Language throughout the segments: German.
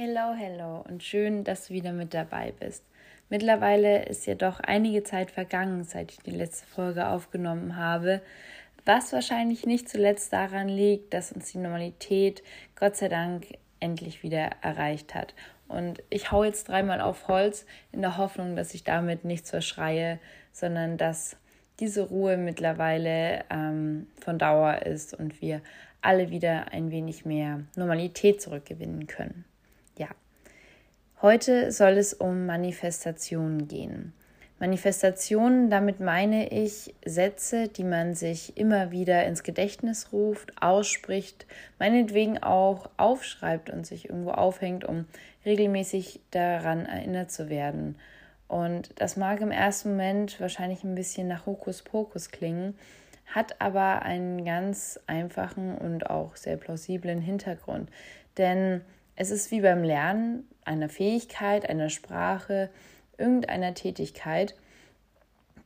Hello, hello und schön, dass du wieder mit dabei bist. Mittlerweile ist ja doch einige Zeit vergangen, seit ich die letzte Folge aufgenommen habe, was wahrscheinlich nicht zuletzt daran liegt, dass uns die Normalität Gott sei Dank endlich wieder erreicht hat. Und ich hau jetzt dreimal auf Holz in der Hoffnung, dass ich damit nichts verschreie, sondern dass diese Ruhe mittlerweile ähm, von Dauer ist und wir alle wieder ein wenig mehr Normalität zurückgewinnen können. Heute soll es um Manifestationen gehen. Manifestationen, damit meine ich Sätze, die man sich immer wieder ins Gedächtnis ruft, ausspricht, meinetwegen auch aufschreibt und sich irgendwo aufhängt, um regelmäßig daran erinnert zu werden. Und das mag im ersten Moment wahrscheinlich ein bisschen nach Hokuspokus klingen, hat aber einen ganz einfachen und auch sehr plausiblen Hintergrund. Denn es ist wie beim Lernen einer Fähigkeit, einer Sprache, irgendeiner Tätigkeit,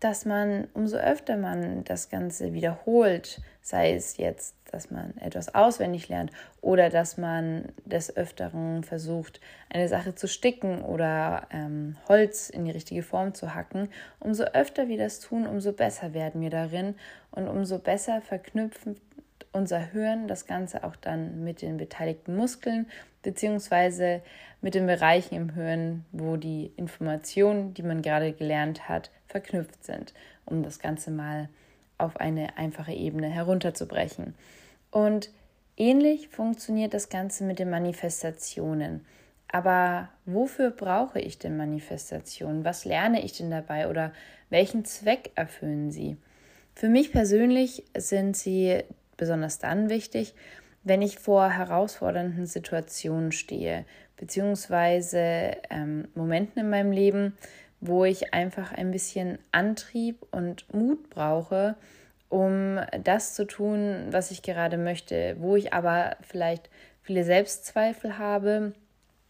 dass man, umso öfter man das Ganze wiederholt, sei es jetzt, dass man etwas auswendig lernt oder dass man des Öfteren versucht, eine Sache zu sticken oder ähm, Holz in die richtige Form zu hacken, umso öfter wir das tun, umso besser werden wir darin und umso besser verknüpfen unser Hirn das Ganze auch dann mit den beteiligten Muskeln beziehungsweise mit den Bereichen im Hirn, wo die Informationen, die man gerade gelernt hat, verknüpft sind, um das Ganze mal auf eine einfache Ebene herunterzubrechen. Und ähnlich funktioniert das Ganze mit den Manifestationen. Aber wofür brauche ich denn Manifestationen? Was lerne ich denn dabei oder welchen Zweck erfüllen sie? Für mich persönlich sind sie besonders dann wichtig, wenn ich vor herausfordernden Situationen stehe, beziehungsweise ähm, Momenten in meinem Leben, wo ich einfach ein bisschen Antrieb und Mut brauche, um das zu tun, was ich gerade möchte, wo ich aber vielleicht viele Selbstzweifel habe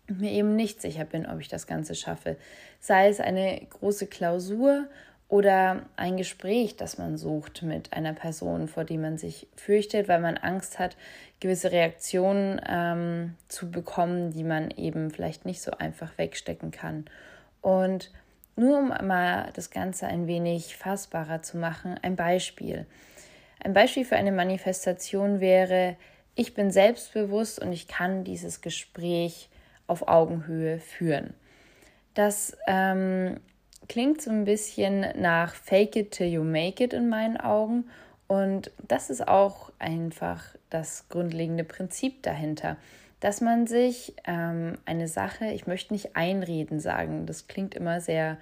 und mir eben nicht sicher bin, ob ich das Ganze schaffe. Sei es eine große Klausur oder ein Gespräch, das man sucht mit einer Person, vor die man sich fürchtet, weil man Angst hat, gewisse Reaktionen ähm, zu bekommen, die man eben vielleicht nicht so einfach wegstecken kann. Und nur um mal das Ganze ein wenig fassbarer zu machen, ein Beispiel. Ein Beispiel für eine Manifestation wäre, ich bin selbstbewusst und ich kann dieses Gespräch auf Augenhöhe führen. Das ähm, klingt so ein bisschen nach Fake it till you make it in meinen Augen. Und das ist auch einfach das grundlegende Prinzip dahinter, dass man sich ähm, eine Sache, ich möchte nicht einreden sagen, das klingt immer sehr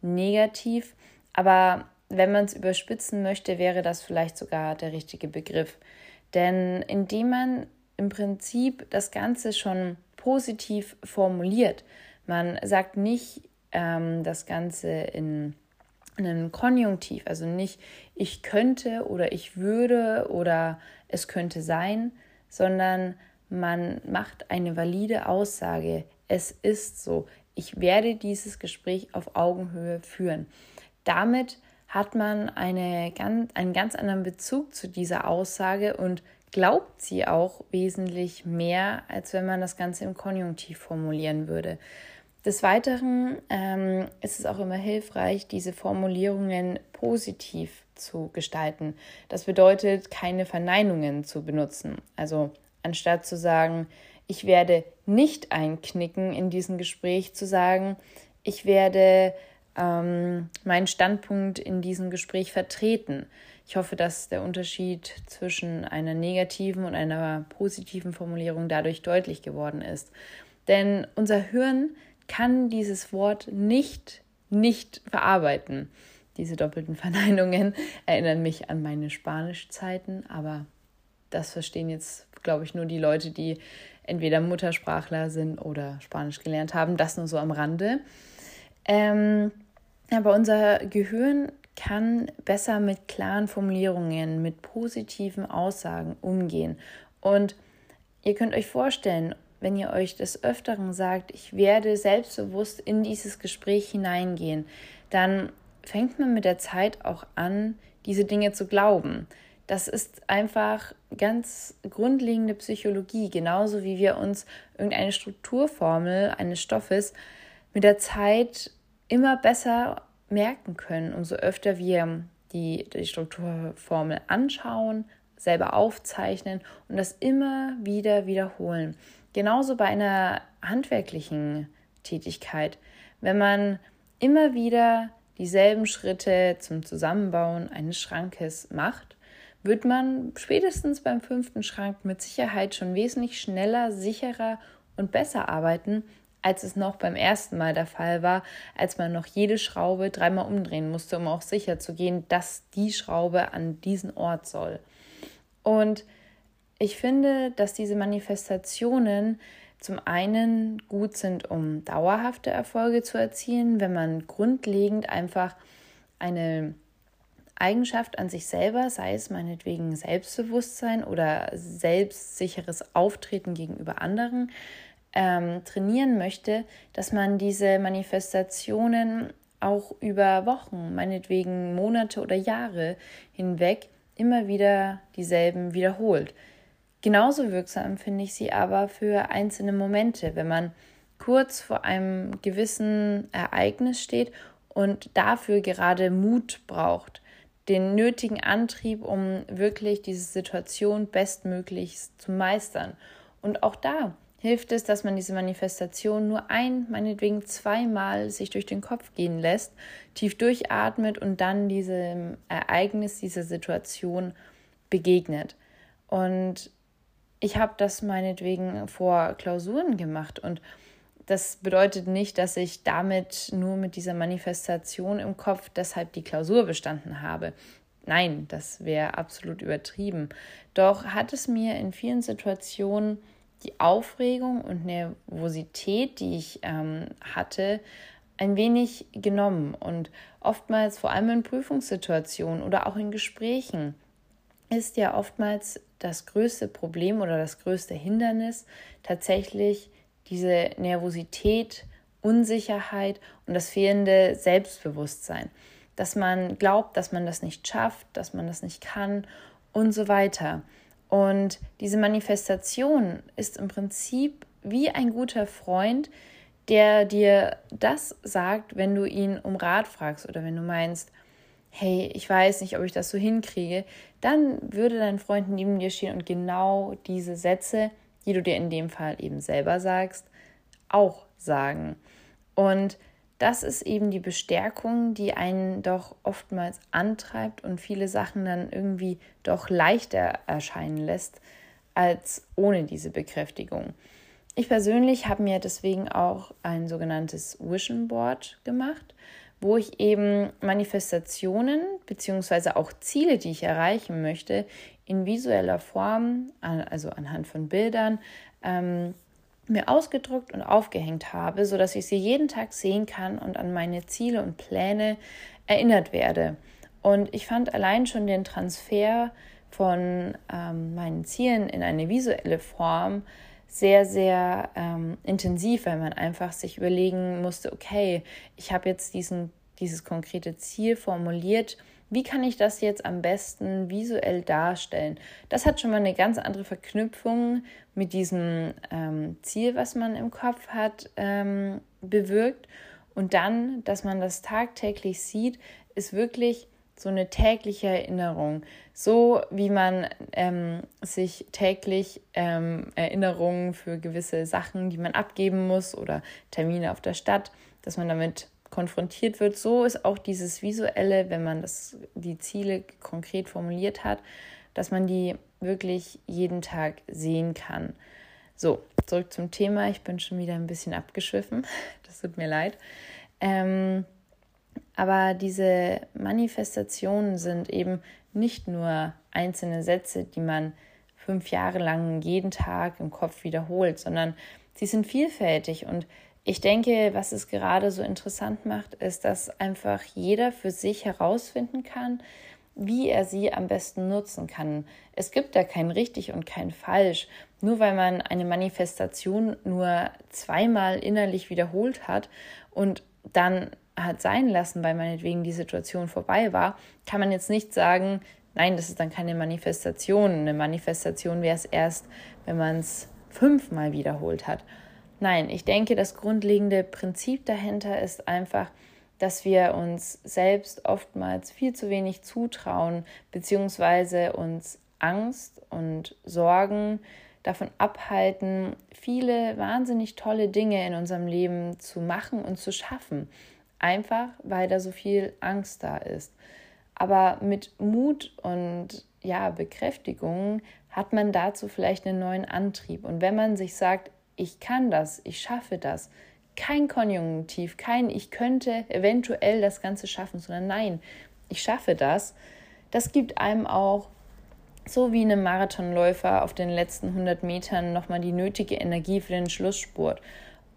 negativ, aber wenn man es überspitzen möchte, wäre das vielleicht sogar der richtige Begriff. Denn indem man im Prinzip das Ganze schon positiv formuliert, man sagt nicht, ähm, das Ganze in einem Konjunktiv, also nicht ich könnte oder ich würde oder es könnte sein, sondern man macht eine valide Aussage. Es ist so. Ich werde dieses Gespräch auf Augenhöhe führen. Damit hat man eine, einen ganz anderen Bezug zu dieser Aussage und glaubt sie auch wesentlich mehr, als wenn man das Ganze im Konjunktiv formulieren würde. Des Weiteren ähm, ist es auch immer hilfreich, diese Formulierungen positiv zu gestalten. Das bedeutet, keine Verneinungen zu benutzen. Also anstatt zu sagen, ich werde nicht einknicken in diesem Gespräch, zu sagen, ich werde ähm, meinen Standpunkt in diesem Gespräch vertreten. Ich hoffe, dass der Unterschied zwischen einer negativen und einer positiven Formulierung dadurch deutlich geworden ist. Denn unser Hirn kann dieses Wort nicht, nicht verarbeiten. Diese doppelten Verneinungen erinnern mich an meine Spanischzeiten, aber das verstehen jetzt, glaube ich, nur die Leute, die entweder Muttersprachler sind oder Spanisch gelernt haben. Das nur so am Rande. Ähm, aber unser Gehirn kann besser mit klaren Formulierungen, mit positiven Aussagen umgehen. Und ihr könnt euch vorstellen, wenn ihr euch des Öfteren sagt, ich werde selbstbewusst in dieses Gespräch hineingehen, dann fängt man mit der Zeit auch an, diese Dinge zu glauben. das ist einfach ganz grundlegende Psychologie, genauso wie wir uns irgendeine Strukturformel eines Stoffes mit der Zeit immer besser merken können, umso öfter wir die, die Strukturformel anschauen, selber aufzeichnen und das immer wieder wiederholen. Genauso bei einer handwerklichen Tätigkeit. Wenn man immer wieder dieselben Schritte zum Zusammenbauen eines Schrankes macht, wird man spätestens beim fünften Schrank mit Sicherheit schon wesentlich schneller, sicherer und besser arbeiten, als es noch beim ersten Mal der Fall war, als man noch jede Schraube dreimal umdrehen musste, um auch sicher zu gehen, dass die Schraube an diesen Ort soll. Und ich finde, dass diese Manifestationen zum einen gut sind, um dauerhafte Erfolge zu erzielen, wenn man grundlegend einfach eine Eigenschaft an sich selber, sei es meinetwegen Selbstbewusstsein oder selbstsicheres Auftreten gegenüber anderen, ähm, trainieren möchte, dass man diese Manifestationen auch über Wochen, meinetwegen Monate oder Jahre hinweg immer wieder dieselben wiederholt. Genauso wirksam finde ich sie aber für einzelne Momente, wenn man kurz vor einem gewissen Ereignis steht und dafür gerade Mut braucht, den nötigen Antrieb, um wirklich diese Situation bestmöglich zu meistern. Und auch da hilft es, dass man diese Manifestation nur ein, meinetwegen zweimal sich durch den Kopf gehen lässt, tief durchatmet und dann diesem Ereignis, dieser Situation begegnet. Und ich habe das meinetwegen vor Klausuren gemacht und das bedeutet nicht, dass ich damit nur mit dieser Manifestation im Kopf deshalb die Klausur bestanden habe. Nein, das wäre absolut übertrieben. Doch hat es mir in vielen Situationen die Aufregung und Nervosität, die ich ähm, hatte, ein wenig genommen. Und oftmals, vor allem in Prüfungssituationen oder auch in Gesprächen, ist ja oftmals das größte Problem oder das größte Hindernis tatsächlich diese Nervosität, Unsicherheit und das fehlende Selbstbewusstsein. Dass man glaubt, dass man das nicht schafft, dass man das nicht kann und so weiter. Und diese Manifestation ist im Prinzip wie ein guter Freund, der dir das sagt, wenn du ihn um Rat fragst oder wenn du meinst, hey, ich weiß nicht, ob ich das so hinkriege, dann würde dein Freund neben dir stehen und genau diese Sätze, die du dir in dem Fall eben selber sagst, auch sagen. Und das ist eben die Bestärkung, die einen doch oftmals antreibt und viele Sachen dann irgendwie doch leichter erscheinen lässt als ohne diese Bekräftigung. Ich persönlich habe mir deswegen auch ein sogenanntes Vision Board gemacht, wo ich eben Manifestationen bzw. auch Ziele, die ich erreichen möchte, in visueller Form, also anhand von Bildern, ähm, mir ausgedruckt und aufgehängt habe, sodass ich sie jeden Tag sehen kann und an meine Ziele und Pläne erinnert werde. Und ich fand allein schon den Transfer von ähm, meinen Zielen in eine visuelle Form sehr, sehr ähm, intensiv, weil man einfach sich überlegen musste, okay, ich habe jetzt diesen, dieses konkrete Ziel formuliert wie kann ich das jetzt am besten visuell darstellen? Das hat schon mal eine ganz andere Verknüpfung mit diesem ähm, Ziel, was man im Kopf hat, ähm, bewirkt. Und dann, dass man das tagtäglich sieht, ist wirklich so eine tägliche Erinnerung. So wie man ähm, sich täglich ähm, Erinnerungen für gewisse Sachen, die man abgeben muss oder Termine auf der Stadt, dass man damit konfrontiert wird. So ist auch dieses Visuelle, wenn man das, die Ziele konkret formuliert hat, dass man die wirklich jeden Tag sehen kann. So, zurück zum Thema. Ich bin schon wieder ein bisschen abgeschwiffen. Das tut mir leid. Ähm, aber diese Manifestationen sind eben nicht nur einzelne Sätze, die man fünf Jahre lang jeden Tag im Kopf wiederholt, sondern sie sind vielfältig und ich denke, was es gerade so interessant macht, ist, dass einfach jeder für sich herausfinden kann, wie er sie am besten nutzen kann. Es gibt da kein richtig und kein falsch. Nur weil man eine Manifestation nur zweimal innerlich wiederholt hat und dann hat sein lassen, weil meinetwegen die Situation vorbei war, kann man jetzt nicht sagen, Nein, das ist dann keine Manifestation. Eine Manifestation wäre es erst, wenn man es fünfmal wiederholt hat. Nein, ich denke, das grundlegende Prinzip dahinter ist einfach, dass wir uns selbst oftmals viel zu wenig zutrauen, beziehungsweise uns Angst und Sorgen davon abhalten, viele wahnsinnig tolle Dinge in unserem Leben zu machen und zu schaffen. Einfach weil da so viel Angst da ist. Aber mit Mut und ja, Bekräftigung hat man dazu vielleicht einen neuen Antrieb. Und wenn man sich sagt, ich kann das, ich schaffe das, kein Konjunktiv, kein ich könnte eventuell das Ganze schaffen, sondern nein, ich schaffe das, das gibt einem auch so wie einem Marathonläufer auf den letzten 100 Metern nochmal die nötige Energie für den Schlussspurt.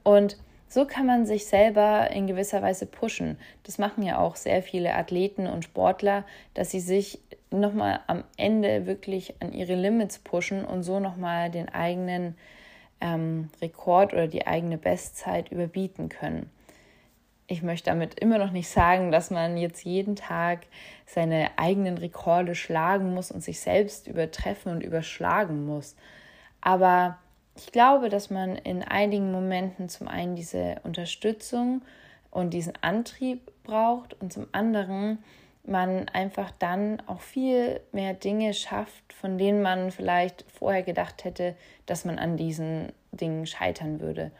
Und so kann man sich selber in gewisser Weise pushen. Das machen ja auch sehr viele Athleten und Sportler, dass sie sich nochmal am Ende wirklich an ihre Limits pushen und so nochmal den eigenen ähm, Rekord oder die eigene Bestzeit überbieten können ich möchte damit immer noch nicht sagen, dass man jetzt jeden Tag seine eigenen Rekorde schlagen muss und sich selbst übertreffen und überschlagen muss. Aber ich glaube, dass man in einigen Momenten zum einen diese Unterstützung und diesen Antrieb braucht und zum anderen man einfach dann auch viel mehr Dinge schafft, von denen man vielleicht vorher gedacht hätte, dass man an diesen Dingen scheitern würde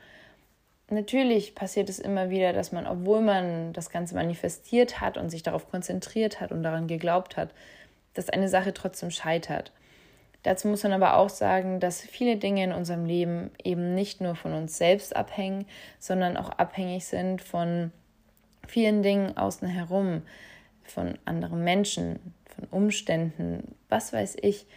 natürlich passiert es immer wieder, dass man, obwohl man das Ganze manifestiert hat und sich darauf konzentriert hat und daran geglaubt hat, dass eine Sache trotzdem scheitert. Dazu muss man aber auch sagen, dass viele Dinge in unserem Leben eben nicht nur von uns selbst abhängen, sondern auch abhängig sind von vielen Dingen außen herum, von anderen Menschen, von Umständen, was weiß ich.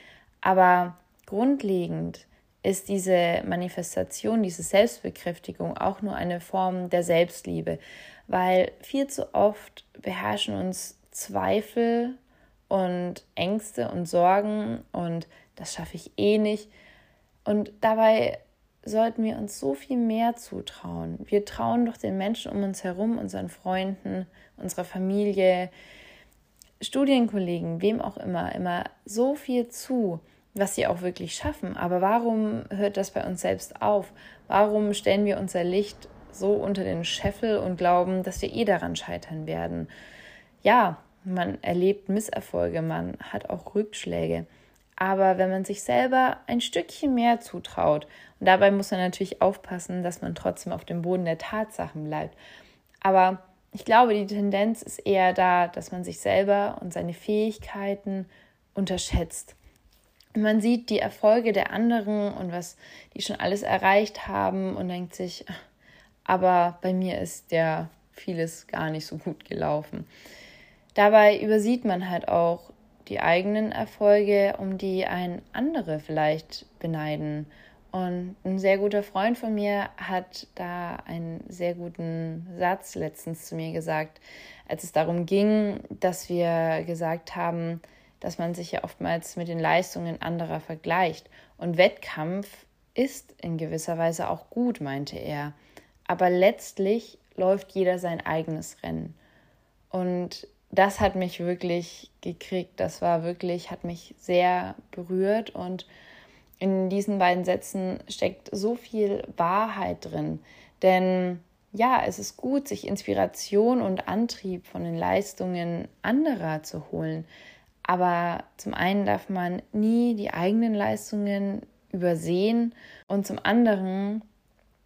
Aber grundlegend ist diese Manifestation, diese Selbstbekräftigung auch nur eine Form der Selbstliebe, weil viel zu oft beherrschen uns Zweifel und Ängste und Sorgen und das schaffe ich eh nicht. Und dabei sollten wir uns so viel mehr zutrauen. Wir trauen doch den Menschen um uns herum, unseren Freunden, unserer Familie, Studienkollegen, wem auch immer, immer so viel zu was sie auch wirklich schaffen. Aber warum hört das bei uns selbst auf? Warum stellen wir unser Licht so unter den Scheffel und glauben, dass wir eh daran scheitern werden? Ja, man erlebt Misserfolge, man hat auch Rückschläge. Aber wenn man sich selber ein Stückchen mehr zutraut, und dabei muss man natürlich aufpassen, dass man trotzdem auf dem Boden der Tatsachen bleibt. Aber ich glaube, die Tendenz ist eher da, dass man sich selber und seine Fähigkeiten unterschätzt man sieht die Erfolge der anderen und was die schon alles erreicht haben und denkt sich, aber bei mir ist ja vieles gar nicht so gut gelaufen. Dabei übersieht man halt auch die eigenen Erfolge, um die ein andere vielleicht beneiden. Und ein sehr guter Freund von mir hat da einen sehr guten Satz letztens zu mir gesagt, als es darum ging, dass wir gesagt haben, dass man sich ja oftmals mit den Leistungen anderer vergleicht. Und Wettkampf ist in gewisser Weise auch gut, meinte er. Aber letztlich läuft jeder sein eigenes Rennen. Und das hat mich wirklich gekriegt. Das war wirklich, hat mich sehr berührt. Und in diesen beiden Sätzen steckt so viel Wahrheit drin. Denn ja, es ist gut, sich Inspiration und Antrieb von den Leistungen anderer zu holen. Aber zum einen darf man nie die eigenen Leistungen übersehen und zum anderen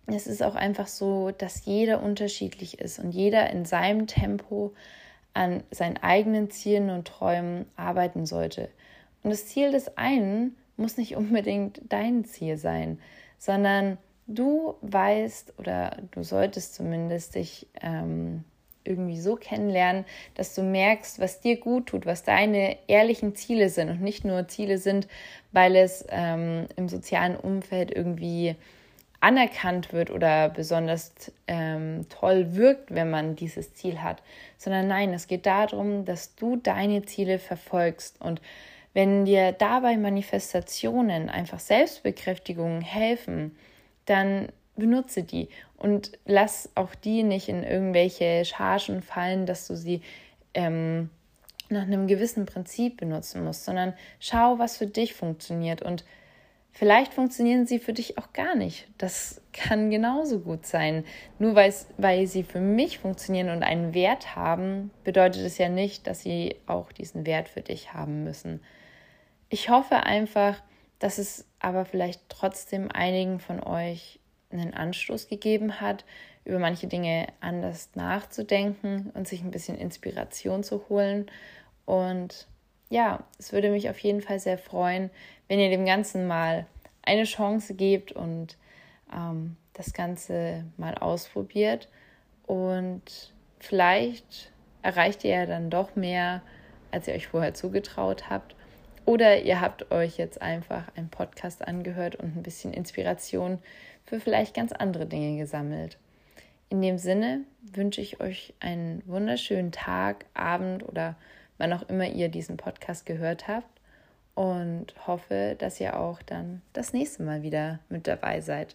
es ist auch einfach so, dass jeder unterschiedlich ist und jeder in seinem Tempo an seinen eigenen Zielen und Träumen arbeiten sollte. Und das Ziel des einen muss nicht unbedingt dein Ziel sein, sondern du weißt oder du solltest zumindest dich ähm, irgendwie so kennenlernen, dass du merkst, was dir gut tut, was deine ehrlichen Ziele sind und nicht nur Ziele sind, weil es ähm, im sozialen Umfeld irgendwie anerkannt wird oder besonders ähm, toll wirkt, wenn man dieses Ziel hat, sondern nein, es geht darum, dass du deine Ziele verfolgst. Und wenn dir dabei Manifestationen, einfach Selbstbekräftigungen helfen, dann benutze die. Und lass auch die nicht in irgendwelche Chargen fallen, dass du sie ähm, nach einem gewissen Prinzip benutzen musst, sondern schau, was für dich funktioniert. Und vielleicht funktionieren sie für dich auch gar nicht. Das kann genauso gut sein. Nur weil sie für mich funktionieren und einen Wert haben, bedeutet es ja nicht, dass sie auch diesen Wert für dich haben müssen. Ich hoffe einfach, dass es aber vielleicht trotzdem einigen von euch einen Anstoß gegeben hat, über manche Dinge anders nachzudenken und sich ein bisschen Inspiration zu holen. Und ja, es würde mich auf jeden Fall sehr freuen, wenn ihr dem Ganzen mal eine Chance gebt und ähm, das Ganze mal ausprobiert. Und vielleicht erreicht ihr ja dann doch mehr, als ihr euch vorher zugetraut habt. Oder ihr habt euch jetzt einfach einen Podcast angehört und ein bisschen Inspiration für vielleicht ganz andere Dinge gesammelt. In dem Sinne wünsche ich euch einen wunderschönen Tag, Abend oder wann auch immer ihr diesen Podcast gehört habt und hoffe, dass ihr auch dann das nächste Mal wieder mit dabei seid.